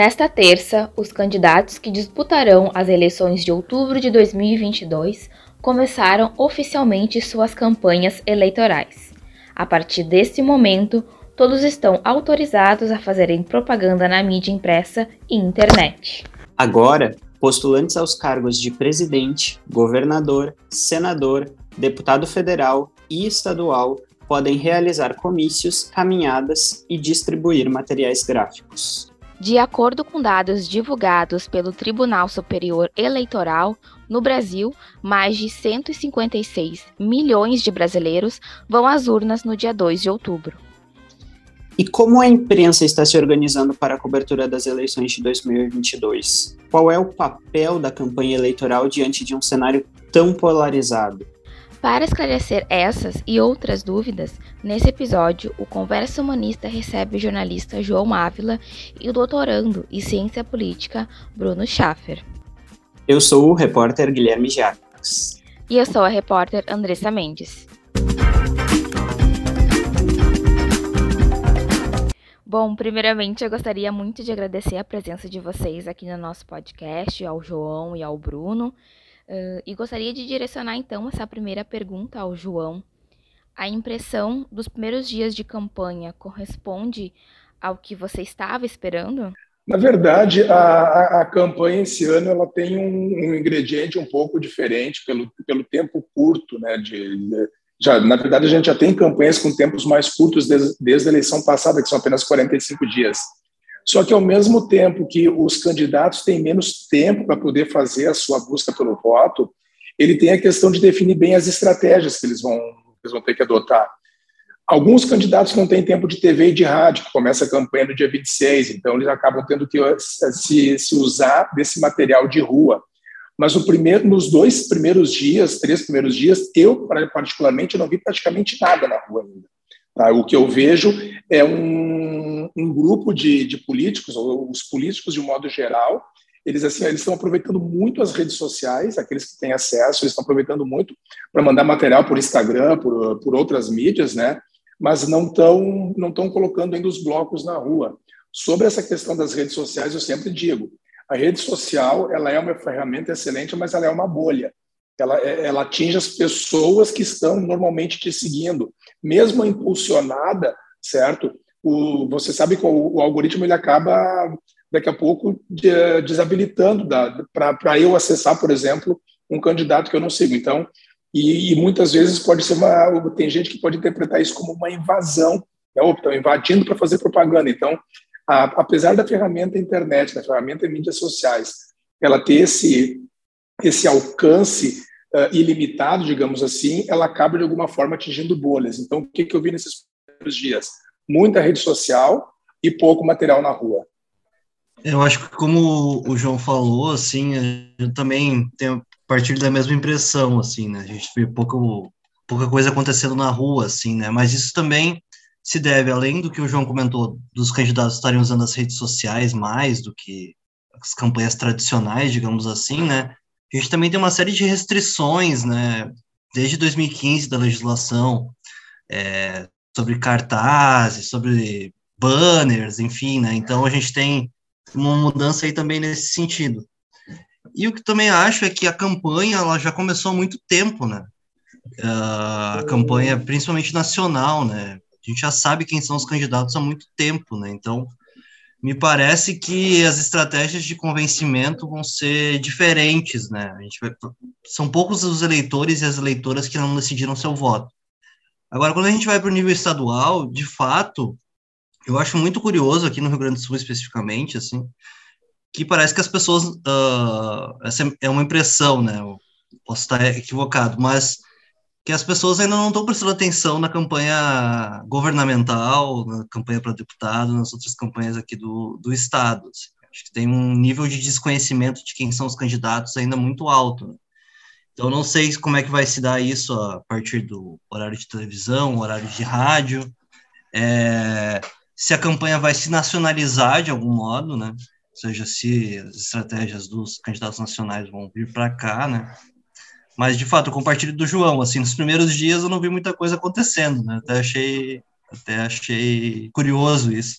Nesta terça, os candidatos que disputarão as eleições de outubro de 2022 começaram oficialmente suas campanhas eleitorais. A partir deste momento, todos estão autorizados a fazerem propaganda na mídia impressa e internet. Agora, postulantes aos cargos de presidente, governador, senador, deputado federal e estadual podem realizar comícios, caminhadas e distribuir materiais gráficos. De acordo com dados divulgados pelo Tribunal Superior Eleitoral, no Brasil, mais de 156 milhões de brasileiros vão às urnas no dia 2 de outubro. E como a imprensa está se organizando para a cobertura das eleições de 2022? Qual é o papel da campanha eleitoral diante de um cenário tão polarizado? Para esclarecer essas e outras dúvidas, nesse episódio, o Conversa Humanista recebe o jornalista João Ávila e o doutorando em Ciência Política, Bruno Schaffer. Eu sou o repórter Guilherme Jacques. E eu sou a repórter Andressa Mendes. Bom, primeiramente eu gostaria muito de agradecer a presença de vocês aqui no nosso podcast, ao João e ao Bruno. Uh, e gostaria de direcionar então essa primeira pergunta ao João. A impressão dos primeiros dias de campanha corresponde ao que você estava esperando? Na verdade, a, a, a campanha esse ano ela tem um, um, ingrediente um pouco diferente pelo, pelo tempo curto, né? De, de já, na verdade, a gente já tem campanhas com tempos mais curtos desde, desde a eleição passada, que são apenas 45 dias. Só que, ao mesmo tempo que os candidatos têm menos tempo para poder fazer a sua busca pelo voto, ele tem a questão de definir bem as estratégias que eles vão, eles vão ter que adotar. Alguns candidatos não têm tempo de TV e de rádio, que começa a campanha no dia 26, então eles acabam tendo que se, se usar desse material de rua. Mas o primeiro, nos dois primeiros dias, três primeiros dias, eu particularmente não vi praticamente nada na rua ainda. Tá? O que eu vejo é um, um grupo de, de políticos, os políticos de um modo geral, eles assim eles estão aproveitando muito as redes sociais, aqueles que têm acesso, eles estão aproveitando muito para mandar material por Instagram, por, por outras mídias, né? Mas não estão não estão colocando ainda os blocos na rua. Sobre essa questão das redes sociais, eu sempre digo, a rede social ela é uma ferramenta excelente, mas ela é uma bolha. Ela, é, ela atinge as pessoas que estão normalmente te seguindo, mesmo impulsionada, certo? O, você sabe que o, o, algoritmo ele acaba daqui a pouco de, desabilitando para eu acessar, por exemplo, um candidato que eu não sigo. Então, e, e, muitas vezes pode ser uma tem gente que pode interpretar isso como uma invasão, né? estão invadindo para fazer propaganda. Então, a, apesar da ferramenta internet, da ferramenta mídias sociais, ela ter esse, esse alcance uh, ilimitado, digamos assim, ela acaba de alguma forma atingindo bolhas. Então, o que, que eu vi nesses dias? Muita rede social e pouco material na rua. Eu acho que como o João falou, assim, eu também tenho partilho da mesma impressão, assim, né? A gente vê pouco, pouca coisa acontecendo na rua, assim, né? Mas isso também se deve, além do que o João comentou, dos candidatos estarem usando as redes sociais mais do que as campanhas tradicionais, digamos assim, né? A gente também tem uma série de restrições, né? Desde 2015 da legislação é, sobre cartazes, sobre banners, enfim, né? Então a gente tem uma mudança aí também nesse sentido. E o que também acho é que a campanha ela já começou há muito tempo, né? Uh, a campanha, principalmente nacional, né? A gente já sabe quem são os candidatos há muito tempo, né? Então, me parece que as estratégias de convencimento vão ser diferentes, né? A gente vai, são poucos os eleitores e as eleitoras que não decidiram seu voto. Agora, quando a gente vai para o nível estadual, de fato, eu acho muito curioso aqui no Rio Grande do Sul especificamente, assim, que parece que as pessoas, uh, essa é uma impressão, né? Eu posso estar equivocado, mas que as pessoas ainda não estão prestando atenção na campanha governamental, na campanha para deputado, nas outras campanhas aqui do, do Estado. Assim. Acho que tem um nível de desconhecimento de quem são os candidatos ainda muito alto. Né? Então, não sei como é que vai se dar isso a partir do horário de televisão, horário de rádio, é, se a campanha vai se nacionalizar de algum modo, né? Ou seja, se as estratégias dos candidatos nacionais vão vir para cá, né? Mas, de fato, eu compartilho do João, assim, nos primeiros dias eu não vi muita coisa acontecendo, né? Até achei, até achei curioso isso.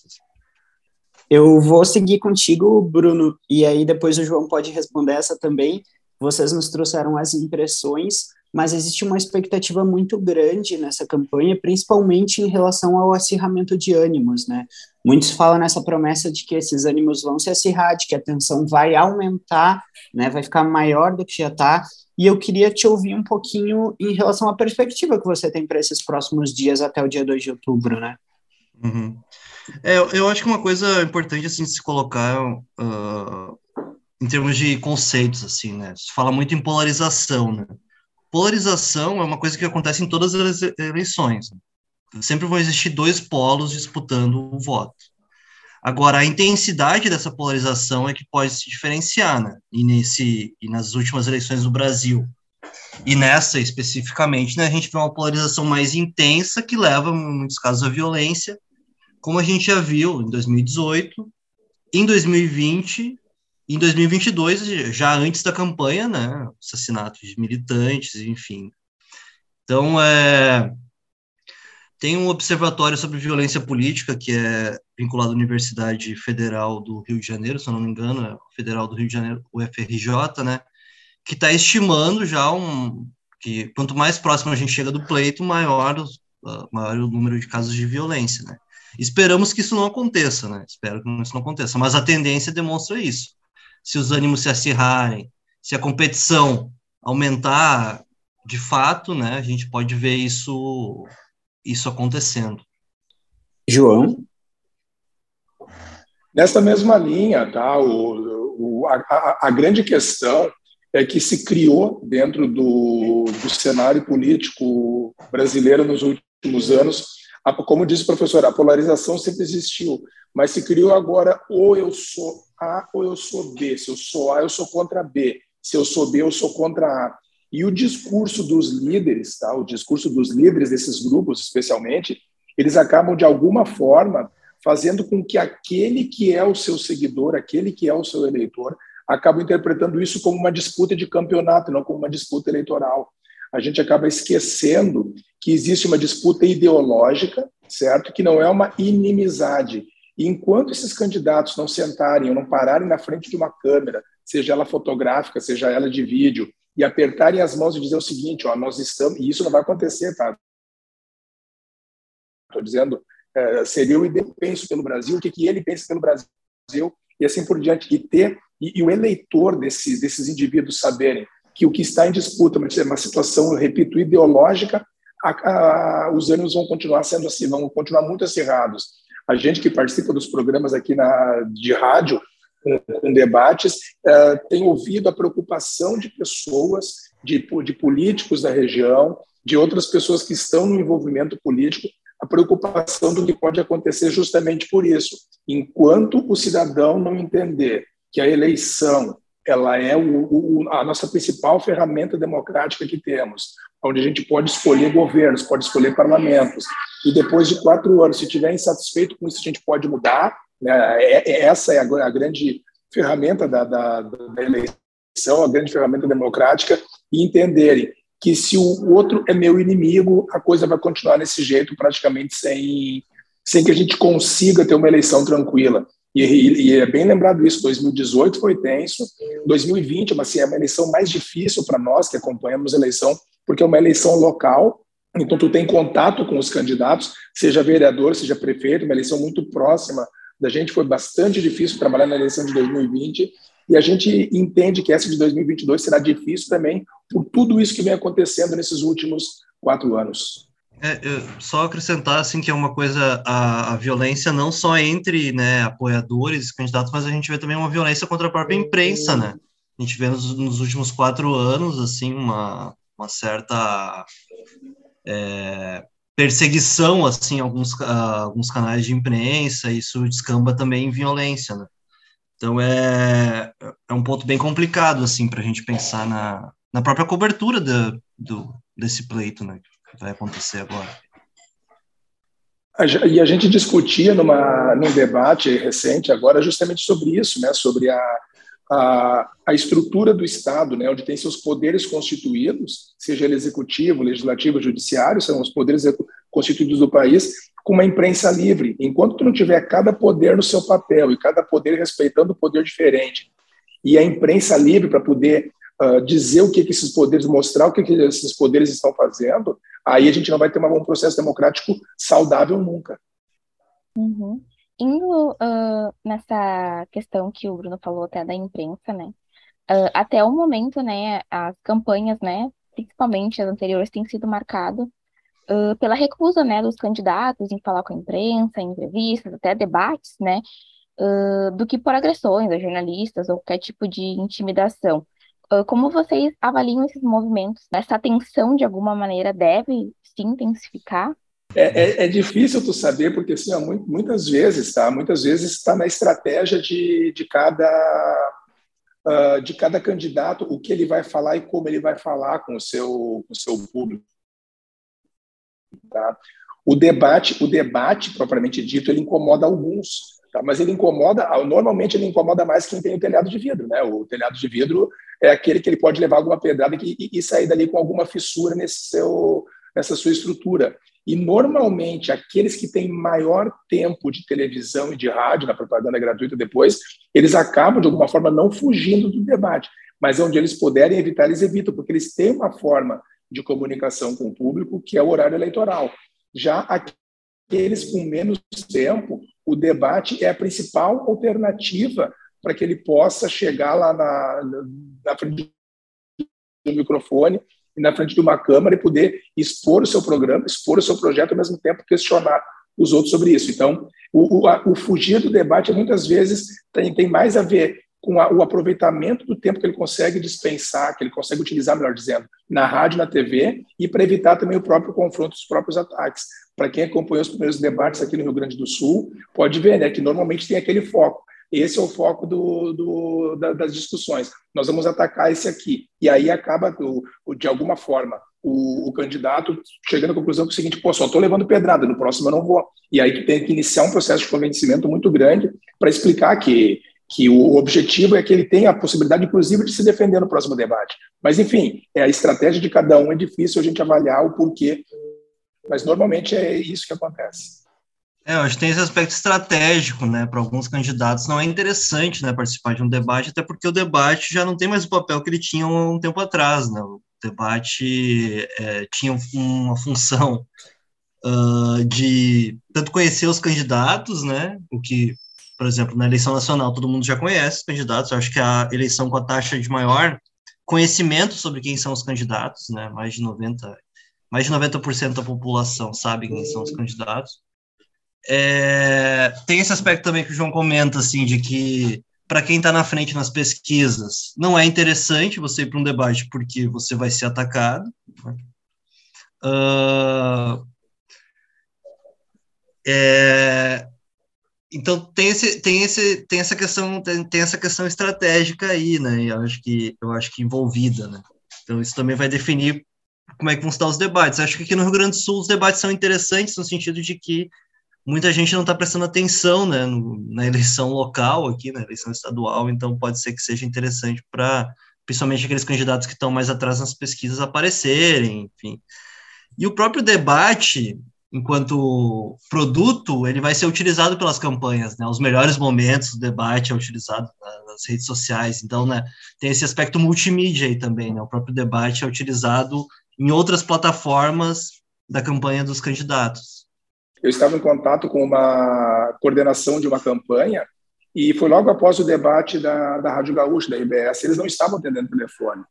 Eu vou seguir contigo, Bruno, e aí depois o João pode responder essa também. Vocês nos trouxeram as impressões, mas existe uma expectativa muito grande nessa campanha, principalmente em relação ao acirramento de ânimos, né? Muitos falam nessa promessa de que esses ânimos vão se acirrar, de que a tensão vai aumentar, né? Vai ficar maior do que já está. E eu queria te ouvir um pouquinho em relação à perspectiva que você tem para esses próximos dias até o dia 2 de outubro, né? Uhum. É, eu acho que uma coisa importante assim se colocar uh, em termos de conceitos assim, né? Se fala muito em polarização, né? Polarização é uma coisa que acontece em todas as eleições. Sempre vão existir dois polos disputando o voto. Agora, a intensidade dessa polarização é que pode se diferenciar, né? E, nesse, e nas últimas eleições do Brasil, e nessa especificamente, né, a gente vê uma polarização mais intensa que leva, em muitos casos, à violência, como a gente já viu em 2018, em 2020, em 2022, já antes da campanha, né, assassinatos de militantes, enfim. Então, é, tem um observatório sobre violência política que é vinculado à Universidade Federal do Rio de Janeiro, se eu não me engano, é Federal do Rio de Janeiro, o FRJ, né, que está estimando já um que quanto mais próximo a gente chega do pleito, maior, maior o número de casos de violência, né. Esperamos que isso não aconteça, né? Espero que isso não aconteça, mas a tendência demonstra isso. Se os ânimos se acirrarem, se a competição aumentar de fato, né, a gente pode ver isso isso acontecendo. João? Nessa mesma linha, tá? O, o a, a, grande questão é que se criou dentro do, do cenário político brasileiro nos últimos anos como disse o professor, a polarização sempre existiu, mas se criou agora ou eu sou A ou eu sou B. Se eu sou A, eu sou contra B. Se eu sou B, eu sou contra A. E o discurso dos líderes, tá? o discurso dos líderes desses grupos, especialmente, eles acabam, de alguma forma, fazendo com que aquele que é o seu seguidor, aquele que é o seu eleitor, acaba interpretando isso como uma disputa de campeonato, não como uma disputa eleitoral a gente acaba esquecendo que existe uma disputa ideológica, certo? Que não é uma inimizade. E enquanto esses candidatos não sentarem ou não pararem na frente de uma câmera, seja ela fotográfica, seja ela de vídeo, e apertarem as mãos e dizer o seguinte, ó, nós estamos, e isso não vai acontecer, tá? Estou dizendo, é, seria o ideal penso pelo Brasil, o que, que ele pensa pelo Brasil, e assim por diante, e ter, e, e o eleitor desse, desses indivíduos saberem que o que está em disputa, é uma situação, repito, ideológica, a, a, os ânimos vão continuar sendo assim, vão continuar muito acirrados. A gente que participa dos programas aqui na, de rádio, com, com debates, uh, tem ouvido a preocupação de pessoas, de, de políticos da região, de outras pessoas que estão no envolvimento político, a preocupação do que pode acontecer justamente por isso. Enquanto o cidadão não entender que a eleição ela é o, o, a nossa principal ferramenta democrática que temos, onde a gente pode escolher governos, pode escolher parlamentos, e depois de quatro anos, se estiver insatisfeito com isso, a gente pode mudar. Né? É, é, essa é a, grande ferramenta da, da, da, eleição, a grande ferramenta democrática, e entenderem que se o outro é meu inimigo, a coisa vai continuar nesse jeito, praticamente sem, sem que a gente consiga ter uma eleição tranquila. E, e, é bem lembrado isso, 2018 foi tenso, 2020 assim, é uma eleição mais difícil para nós que acompanhamos a eleição, porque é uma eleição local, então tu tem contato com os candidatos, seja vereador, seja prefeito, uma eleição muito próxima da gente, foi bastante difícil trabalhar na eleição de 2020, e a gente entende que essa de 2022 será difícil também por tudo isso que vem acontecendo nesses últimos quatro anos. É, só acrescentar assim que é uma coisa a, a, violência não só entre né, apoiadores candidatos, mas a gente vê também uma violência contra a própria imprensa, né? A gente vê nos, nos últimos quatro anos assim uma, uma certa é, perseguição assim alguns alguns canais de imprensa, isso descamba também em violência, né? Então é, é um ponto bem complicado assim para a gente pensar na, na própria cobertura do, desse pleito, né? Vai acontecer agora? E a gente discutia numa, num debate recente agora justamente sobre isso, né? sobre a, a, a, estrutura do Estado, né? onde tem seus poderes constituídos, seja ele executivo, legislativo, judiciário, são os poderes constituídos do país, com uma imprensa livre. Enquanto tu não tiver cada poder no seu papel e cada poder respeitando o poder diferente, e a imprensa livre para poder uh, dizer o que, que esses poderes, mostrar o que, que esses poderes estão fazendo, aí a gente não vai ter um processo democrático saudável nunca. Uhum. Indo uh, nessa questão que o Bruno falou até da imprensa, né? Uh, até o momento, né, as campanhas, né, principalmente as anteriores, têm sido marcadas uh, pela recusa, né, dos candidatos em falar com a imprensa, em entrevistas, até debates, né, do que por agressões a jornalistas ou qualquer tipo de intimidação. Uh, como vocês avaliam esses movimentos? Essa tensão, de alguma maneira, deve se intensificar? É, é, é, difícil tu saber, porque assim, muitas vezes, tá? Muitas vezes está na estratégia de, de cada uh, de cada candidato, o que ele vai falar e como ele vai falar com o seu, com o seu público. Tá? O debate, o debate propriamente dito, ele incomoda alguns, tá? mas ele incomoda, normalmente ele incomoda mais quem tem o telhado de vidro, né? O telhado de vidro é aquele que ele pode levar alguma pedrada e, e, e sair dali com alguma fissura nesse seu, nessa sua estrutura. E normalmente aqueles que têm maior tempo de televisão e de rádio na propaganda gratuita depois, eles acabam de alguma forma não fugindo do debate, mas onde eles puderem evitar, eles evitam, porque eles têm uma forma de comunicação com o público, que é o horário eleitoral. Já aqueles com menos tempo, o debate é a principal alternativa para que ele possa chegar lá na, na frente do microfone e na frente de uma câmara e poder expor o seu programa, expor o seu projeto, ao mesmo tempo questionar os outros sobre isso. Então, o, o, a, o fugir do debate muitas vezes tem, tem mais a ver com a, o aproveitamento do tempo que ele consegue dispensar, que ele consegue utilizar, melhor dizendo, na rádio, na TV, e para evitar também o próprio confronto, os próprios ataques. Para quem acompanhou os primeiros debates aqui no Rio Grande do Sul, pode ver né, que normalmente tem aquele foco. Esse é o foco do, do, da, das discussões. Nós vamos atacar esse aqui. E aí acaba, de alguma forma, o, o, candidato chegando à conclusão que é o seguinte, pô, só estou levando pedrada, no próximo eu não vou. E aí tu tem que iniciar um processo de convencimento muito grande para explicar que que o objetivo é que ele tenha a possibilidade, inclusive, de se defender no próximo debate. Mas, enfim, é a estratégia de cada um, é difícil a gente avaliar o porquê, mas normalmente é isso que acontece. É, eu acho que tem esse aspecto estratégico, né? Para alguns candidatos não é interessante, né, participar de um debate, até porque o debate já não tem mais o papel que ele tinha um tempo atrás, né? O debate é, tinha uma função uh, de tanto conhecer os candidatos, né? O que por exemplo, na eleição nacional, todo mundo já conhece os candidatos. Acho que a eleição com a taxa de maior conhecimento sobre quem são os candidatos, né? Mais de 90, mais de 90% da população sabe quem são os candidatos. É, tem esse aspecto também que o João comenta, assim, de que para quem está na frente nas pesquisas, não é interessante você ir para um debate porque você vai ser atacado. Uh, é, então tem esse tem esse tem essa questão tem, tem, essa questão estratégica aí né? Eu acho que eu acho que envolvida né? Então isso também vai definir como é que vão estar os debates. Acho que aqui no Rio Grande do Sul os debates são interessantes no sentido de que muita gente não está prestando atenção né no, na eleição local aqui na eleição estadual então pode ser que seja interessante para principalmente aqueles candidatos que estão mais atrás nas pesquisas aparecerem enfim. E o próprio debate enquanto produto, ele vai ser utilizado pelas campanhas, né? Os melhores momentos do debate é utilizado nas redes sociais. Então, né, tem esse aspecto multimídia aí também, né? O próprio debate é utilizado em outras plataformas da campanha dos candidatos. Eu estava em contato com uma coordenação de uma campanha e foi logo após o debate da, da Rádio Gaúcha, da RBS, eles não estavam atendendo telefone.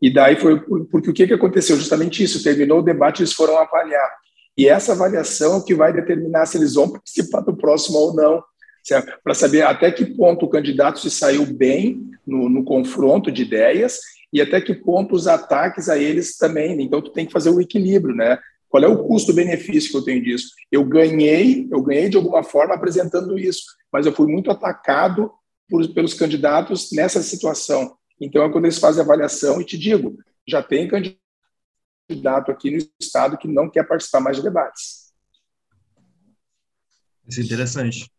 E daí foi porque o que, que aconteceu? Justamente isso, terminou o debate, eles foram avaliar e essa avaliação é o que vai determinar se eles vão participar do próximo ou não, para saber até que ponto o candidato se saiu bem no, no, confronto de ideias e até que ponto os ataques a eles também. Então, tu tem que fazer o equilíbrio, né? Qual é o custo-benefício que eu tenho disso? Eu ganhei, eu ganhei de alguma forma apresentando isso, mas eu fui muito atacado por, pelos candidatos nessa situação. Então, é quando eles fazem a avaliação e te digo, já tem candidato candidato aqui no estado que não quer participar mais de debates. Isso é interessante,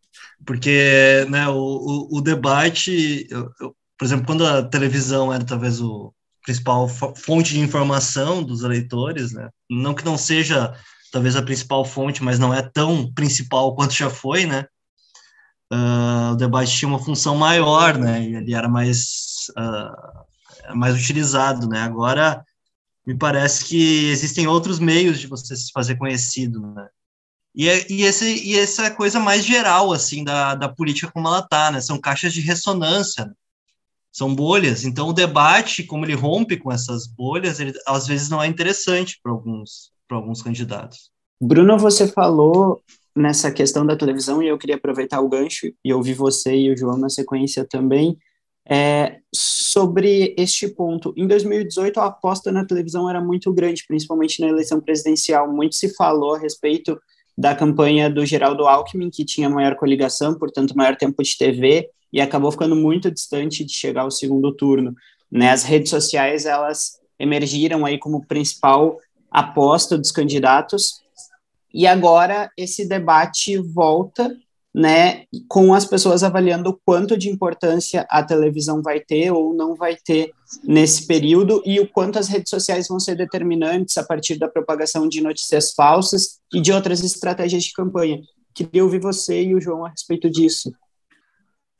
porque né, o, o, o debate, eu, eu, por exemplo, quando a televisão era talvez o principal fonte de informação dos eleitores, né, não que não seja talvez a principal fonte, mas não é tão principal quanto já foi, né? Uh, o debate tinha uma função maior, né? Ele era mais uh, mais utilizado, né? Agora me parece que existem outros meios de você se fazer conhecido, né? E, é, e, esse, e essa coisa mais geral, assim, da, da política como ela tá, né? São caixas de ressonância, né? são bolhas. Então, o debate, como ele rompe com essas bolhas, ele, às vezes não é interessante para alguns, alguns candidatos. Bruno, você falou nessa questão da televisão e eu queria aproveitar o gancho e ouvir você e o João na sequência também. É, sobre este ponto, em 2018 a aposta na televisão era muito grande, principalmente na eleição presidencial. Muito se falou a respeito da campanha do Geraldo Alckmin, que tinha maior coligação, portanto, maior tempo de TV, e acabou ficando muito distante de chegar ao segundo turno. Né? As redes sociais, elas emergiram aí como principal aposta dos candidatos, e agora esse debate volta né, com as pessoas avaliando o quanto de importância a televisão vai ter ou não vai ter nesse período e o quanto as redes sociais vão ser determinantes a partir da propagação de notícias falsas e de outras estratégias de campanha. Queria ouvir você e o João a respeito disso.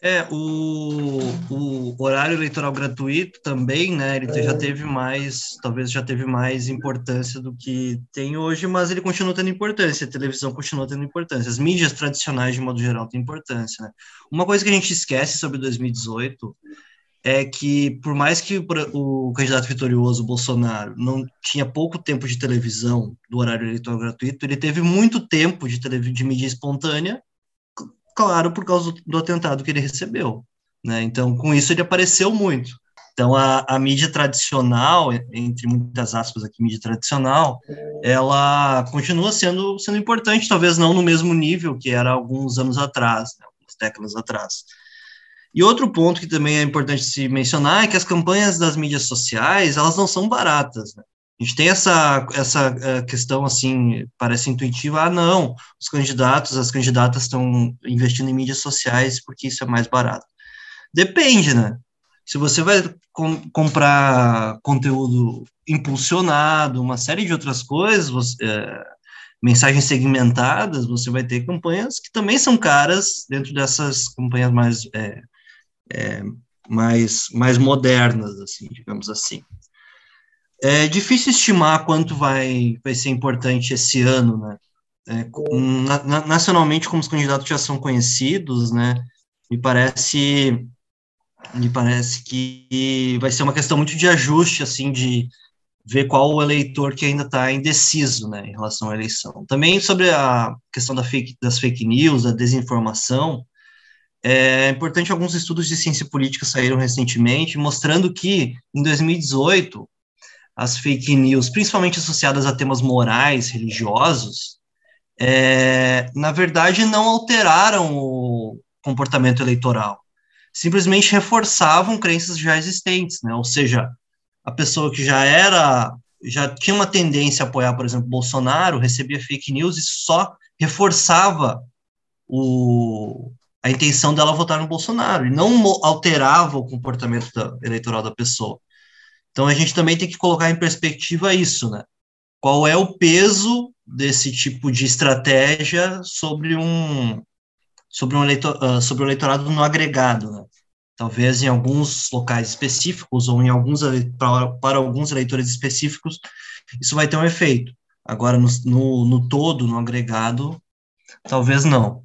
É, o, o horário eleitoral gratuito também, né, ele é. já teve mais, talvez já teve mais importância do que tem hoje, mas ele continua tendo importância, a televisão continua tendo importância, as mídias tradicionais, de modo geral, têm importância, né. Uma coisa que a gente esquece sobre 2018 é que, por mais que o candidato vitorioso, Bolsonaro, não tinha pouco tempo de televisão do horário eleitoral gratuito, ele teve muito tempo de, de mídia espontânea, claro, por causa do, do atentado que ele recebeu. Né? Então, com isso, ele apareceu muito. Então, a, a, mídia tradicional, entre muitas aspas aqui, mídia tradicional, ela continua sendo, sendo importante, talvez não no mesmo nível que era alguns anos atrás, né, algumas décadas atrás. E outro ponto que também é importante se mencionar é que as campanhas das mídias sociais, elas não são baratas. Né? A gente tem essa, essa eh, questão, assim, parece intuitiva, ah, não, os candidatos, as candidatas estão investindo em mídias sociais porque isso é mais barato. Depende, né? Se você vai com, comprar conteúdo impulsionado, uma série de outras coisas, você, é, mensagens segmentadas, você vai ter campanhas que também são caras dentro dessas campanhas mais, é, é, mais, mais modernas, assim, digamos assim. É difícil estimar quanto vai, vai ser importante esse ano, né? É, na, nacionalmente, como os candidatos já são conhecidos, né? Me parece, me parece que vai ser uma questão muito de ajuste, assim, de ver qual o eleitor que ainda está indeciso, né, em relação à eleição. Também sobre a questão da fake, das fake news, da desinformação, é importante alguns estudos de ciência política saíram recentemente, mostrando que em 2018 as fake news, principalmente associadas a temas morais, religiosos, é, na verdade não alteraram o comportamento eleitoral, simplesmente reforçavam crenças já existentes, né? Ou seja, a pessoa que já era, já tinha uma tendência a apoiar, por exemplo, Bolsonaro, recebia fake news e só reforçava o, a intenção dela votar no Bolsonaro e não alterava o comportamento da, eleitoral da pessoa. Então a gente também tem que colocar em perspectiva isso, né? Qual é o peso desse tipo de estratégia sobre um sobre um eleitor, uh, sobre o eleitorado no agregado, né? Talvez em alguns locais específicos ou em alguns para, para alguns eleitores específicos isso vai ter um efeito. Agora no, no, no todo, no agregado, talvez não.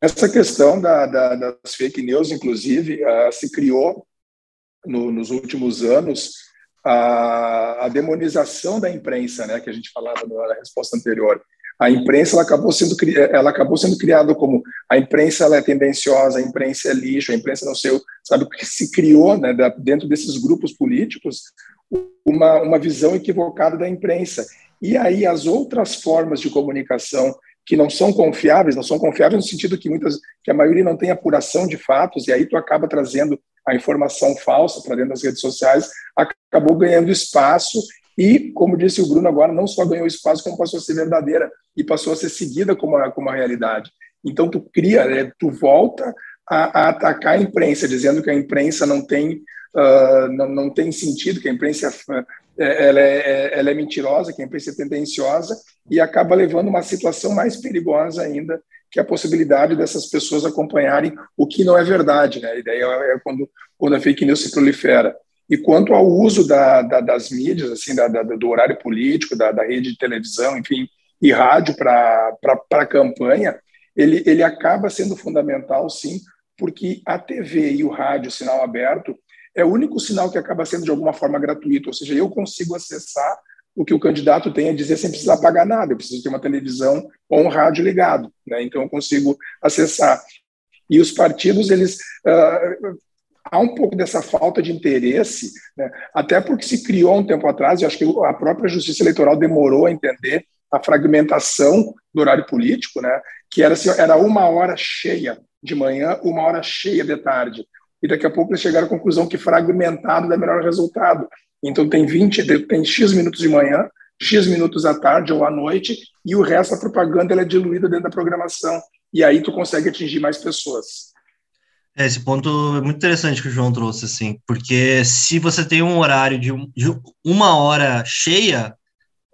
Essa questão da, da, das fake news, inclusive, uh, se criou no, nos últimos anos a, a, demonização da imprensa, né, que a gente falava na resposta anterior. A imprensa ela acabou sendo ela acabou sendo criada como a imprensa ela é tendenciosa, a imprensa é lixo, a imprensa não sei, sabe que se criou, né, dentro desses grupos políticos uma uma visão equivocada da imprensa. E aí as outras formas de comunicação que não são confiáveis, não são confiáveis no sentido que muitas que a maioria não tem apuração de fatos e aí tu acaba trazendo a informação falsa para dentro das redes sociais, acabou ganhando espaço e, como disse o Bruno agora, não só ganhou espaço, como passou a ser verdadeira e passou a ser seguida como a, como a realidade. Então, tu cria, né, tu volta a, a, atacar a imprensa, dizendo que a imprensa não tem, uh, não, não tem sentido, que a imprensa é, ela é, ela é mentirosa, que a imprensa é tendenciosa e acaba levando uma situação mais perigosa ainda, que é a possibilidade dessas pessoas acompanharem o que não é verdade, né? A ideia é quando, quando a fake news se prolifera. E quanto ao uso da, da, das mídias, assim, da, do horário político, da, rede de televisão, enfim, e rádio para a campanha, ele, ele acaba sendo fundamental, sim, porque a TV e o rádio, sinal aberto, é o único sinal que acaba sendo de alguma forma gratuito, ou seja, eu consigo acessar o que o candidato tem a dizer sem precisar pagar nada, eu preciso ter uma televisão ou um rádio ligado, né? então eu consigo acessar. E os partidos, eles uh, há um pouco dessa falta de interesse, né? até porque se criou um tempo atrás, e acho que a própria Justiça Eleitoral demorou a entender a fragmentação do horário político, né? que era, assim, era uma hora cheia de manhã, uma hora cheia de tarde. E daqui a pouco eles chegaram à conclusão que fragmentado dá melhor resultado. Então tem 20, tem X minutos de manhã, X minutos à tarde ou à noite, e o resto da propaganda é diluída dentro da programação. E aí tu consegue atingir mais pessoas. É, esse ponto é muito interessante que o João trouxe, assim, porque se você tem um horário de, de uma hora cheia,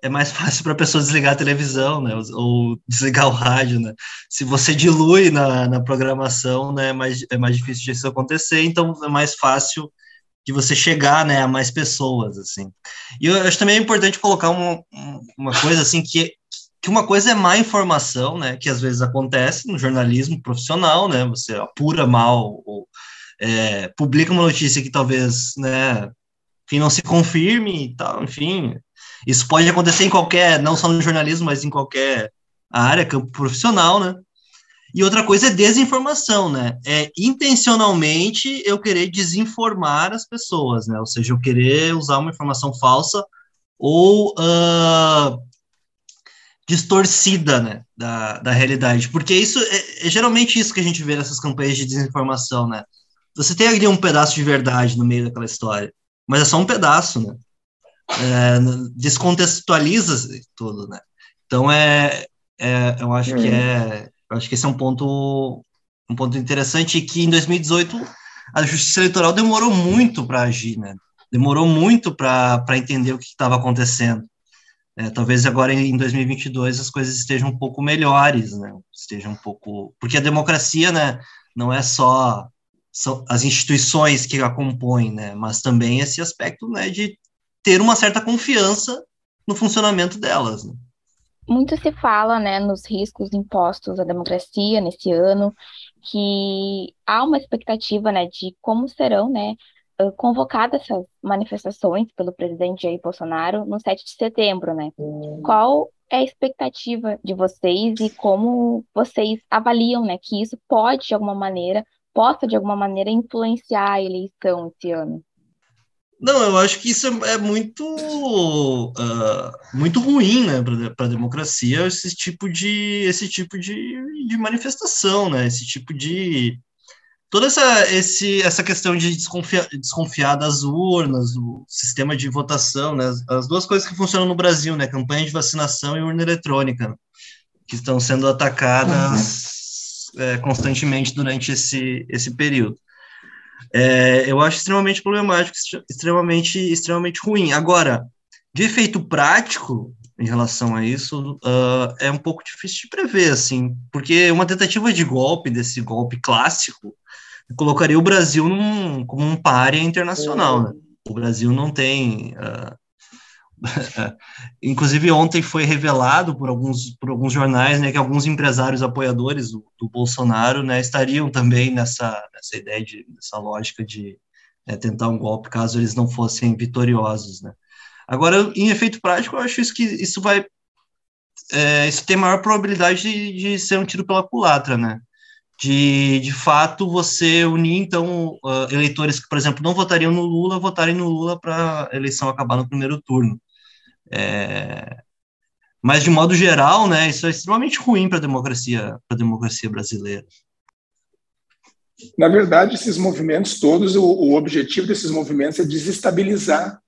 é mais fácil para a pessoa desligar a televisão, né, ou, desligar o rádio, né. Se você dilui na, na programação, né, é mais, é mais difícil disso acontecer, então é mais fácil de você chegar, né, a mais pessoas, assim. E eu acho também é importante colocar uma, uma coisa, assim, que, que uma coisa é má informação, né, que às vezes acontece no jornalismo profissional, né, você apura mal ou é, publica uma notícia que talvez, né, que não se confirme e tal, enfim, isso pode acontecer em qualquer, não só no jornalismo, mas em qualquer área, campo profissional, né? E outra coisa é desinformação, né? É intencionalmente eu querer desinformar as pessoas, né? Ou seja, eu querer usar uma informação falsa ou uh, distorcida, né? Da, da realidade. Porque isso é, é geralmente isso que a gente vê nessas campanhas de desinformação, né? Você tem ali um pedaço de verdade no meio daquela história, mas é só um pedaço, né? É, descontextualiza tudo, né? Então é, é eu acho que é, eu acho que esse é um ponto um ponto interessante que em 2018 a Justiça Eleitoral demorou muito para agir, né? Demorou muito para entender o que estava acontecendo. É, talvez agora em 2022 as coisas estejam um pouco melhores, né? Estejam um pouco porque a democracia, né? Não é só são as instituições que a compõem, né? Mas também esse aspecto, né? De ter uma certa confiança no funcionamento delas. Né? Muito se fala, né, nos riscos impostos à democracia nesse ano, que há uma expectativa, né, de como serão, né, convocadas essas manifestações pelo presidente Jair Bolsonaro no 7 de setembro, né? Qual é a expectativa de vocês e como vocês avaliam, né, que isso pode de alguma maneira, possa de alguma maneira influenciar a eleição esse ano? Não, eu acho que isso é, é muito, uh, muito ruim, né, para a democracia, esse tipo de, esse tipo de, de manifestação, né, esse tipo de toda essa, esse, essa questão de desconfiar, desconfiar das urnas, do sistema de votação, né, as, as, duas coisas que funcionam no Brasil, né, campanha de vacinação e urna eletrônica, né, que estão sendo atacadas uhum. é, constantemente durante esse, esse período. É, eu acho extremamente problemático, extremamente, extremamente ruim. Agora, de efeito prático em relação a isso, uh, é um pouco difícil de prever, assim, porque uma tentativa de golpe, desse golpe clássico, colocaria o Brasil num, como um párea internacional, né? O Brasil não tem uh, Inclusive, ontem foi revelado por alguns, por alguns jornais né, que alguns empresários apoiadores do, do Bolsonaro né, estariam também nessa, nessa ideia, de, nessa lógica de né, tentar um golpe caso eles não fossem vitoriosos. Né. Agora, em efeito prático, eu acho isso que isso vai. É, isso tem maior probabilidade de, de ser um tiro pela culatra, né? de, de fato, você unir, então, uh, eleitores que, por exemplo, não votariam no Lula, votarem no Lula para a eleição acabar no primeiro turno. É, mas, de modo geral, né, isso é extremamente ruim para a democracia, democracia brasileira. Na verdade, esses movimentos todos, o, o objetivo desses movimentos é desestabilizar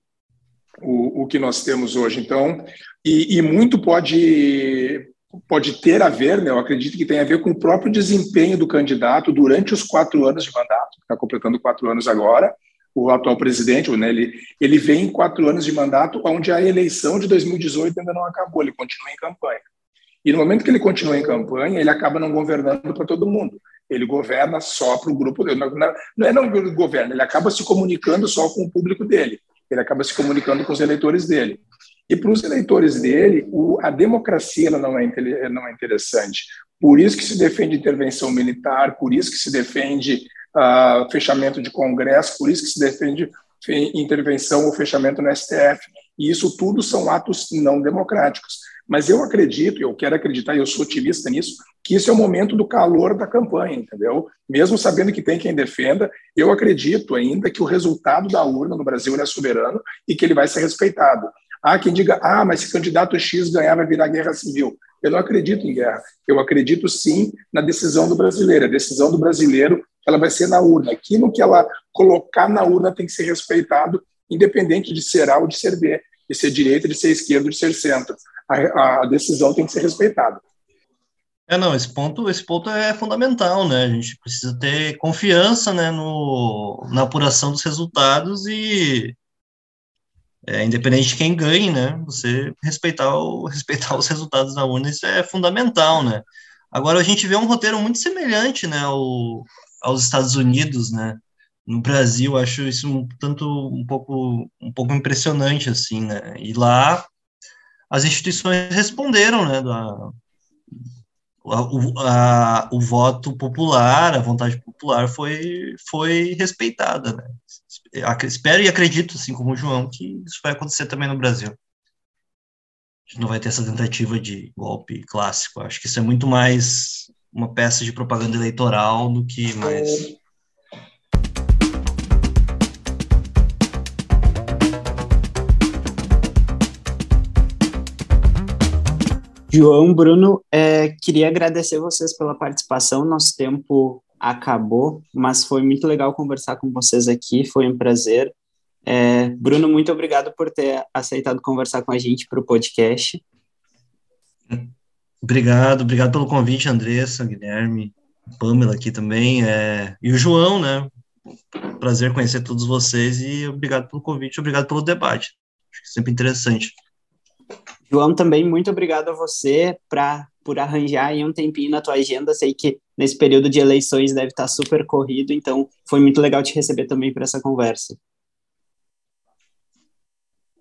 o, o que nós temos hoje. Então, e, e muito pode pode ter a ver, né, eu acredito que tem a ver com o próprio desempenho do candidato durante os quatro anos de mandato, está completando quatro anos agora, o atual presidente, né, ele, ele vem em quatro anos de mandato, onde a eleição de 2018 ainda não acabou, ele continua em campanha. E no momento que ele continua em campanha, ele acaba não governando para todo mundo. Ele governa só para o grupo dele. Não, não é não governa, ele acaba se comunicando só com o público dele. Ele acaba se comunicando com os eleitores dele. E para os eleitores dele, o, a democracia não é, não é interessante. Por isso que se defende intervenção militar, por isso que se defende uh, fechamento de congresso, por isso que se defende intervenção ou fechamento no STF. E isso tudo são atos não democráticos. Mas eu acredito, eu quero acreditar, eu sou otimista nisso, que isso é o momento do calor da campanha, entendeu? Mesmo sabendo que tem quem defenda, eu acredito ainda que o resultado da urna no Brasil é soberano e que ele vai ser respeitado. Há quem diga, ah, mas se candidato X ganhar vai virar guerra civil. Eu não acredito em guerra. Eu acredito sim na decisão do brasileiro. A decisão do brasileiro ela vai ser na urna. Aquilo que ela colocar na urna tem que ser respeitado, independente de ser A ou de ser B, de ser direita, de ser esquerda, de ser centro a, a decisão tem que ser respeitada. É, não, esse ponto, esse ponto é fundamental, né? A gente precisa ter confiança, né, no, na apuração dos resultados e, é, independente de quem ganhe, né, você respeitar, o, respeitar os resultados da urna, isso é fundamental, né? Agora, a gente vê um roteiro muito semelhante, né, ao, aos Estados Unidos, né? No Brasil, acho isso um tanto um pouco um pouco impressionante assim, né? E lá as instituições responderam, né, da, o, a, o voto popular, a vontade popular foi, foi respeitada, né? Espero e acredito, assim como o João, que isso vai acontecer também no Brasil. A gente não vai ter essa tentativa de golpe clássico. Acho que isso é muito mais uma peça de propaganda eleitoral do que mais João, Bruno, é, queria agradecer vocês pela participação. Nosso tempo acabou, mas foi muito legal conversar com vocês aqui. Foi um prazer. É, Bruno, muito obrigado por ter aceitado conversar com a gente para o podcast. Obrigado, obrigado pelo convite, Andressa, Guilherme, Pamela aqui também, é, e o João, né? Prazer conhecer todos vocês e obrigado pelo convite, obrigado pelo debate. Acho que é sempre interessante. João, também muito obrigado a você pra, por arranjar aí um tempinho na tua agenda. Sei que nesse período de eleições deve estar super corrido, então foi muito legal te receber também para essa conversa.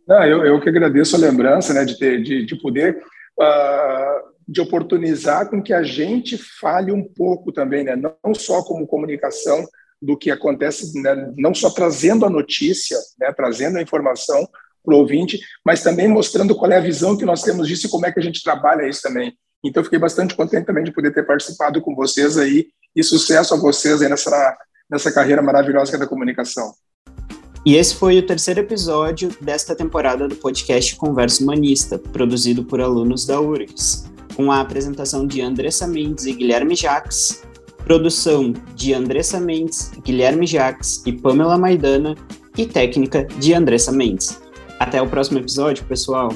Não, eu, eu que agradeço a lembrança né, de, ter, de, de poder uh, de oportunizar com que a gente fale um pouco também, né, não só como comunicação do que acontece, né, não só trazendo a notícia, né, trazendo a informação, para o ouvinte, mas também mostrando qual é a visão que nós temos disso e como é que a gente trabalha isso também. Então, fiquei bastante contente também de poder ter participado com vocês aí e sucesso a vocês aí nessa, nessa carreira maravilhosa é da comunicação. E esse foi o terceiro episódio desta temporada do podcast Conversa Humanista, produzido por alunos da URGS, com a apresentação de Andressa Mendes e Guilherme Jacques, produção de Andressa Mendes, Guilherme Jacques e Pamela Maidana e técnica de Andressa Mendes. Até o próximo episódio, pessoal.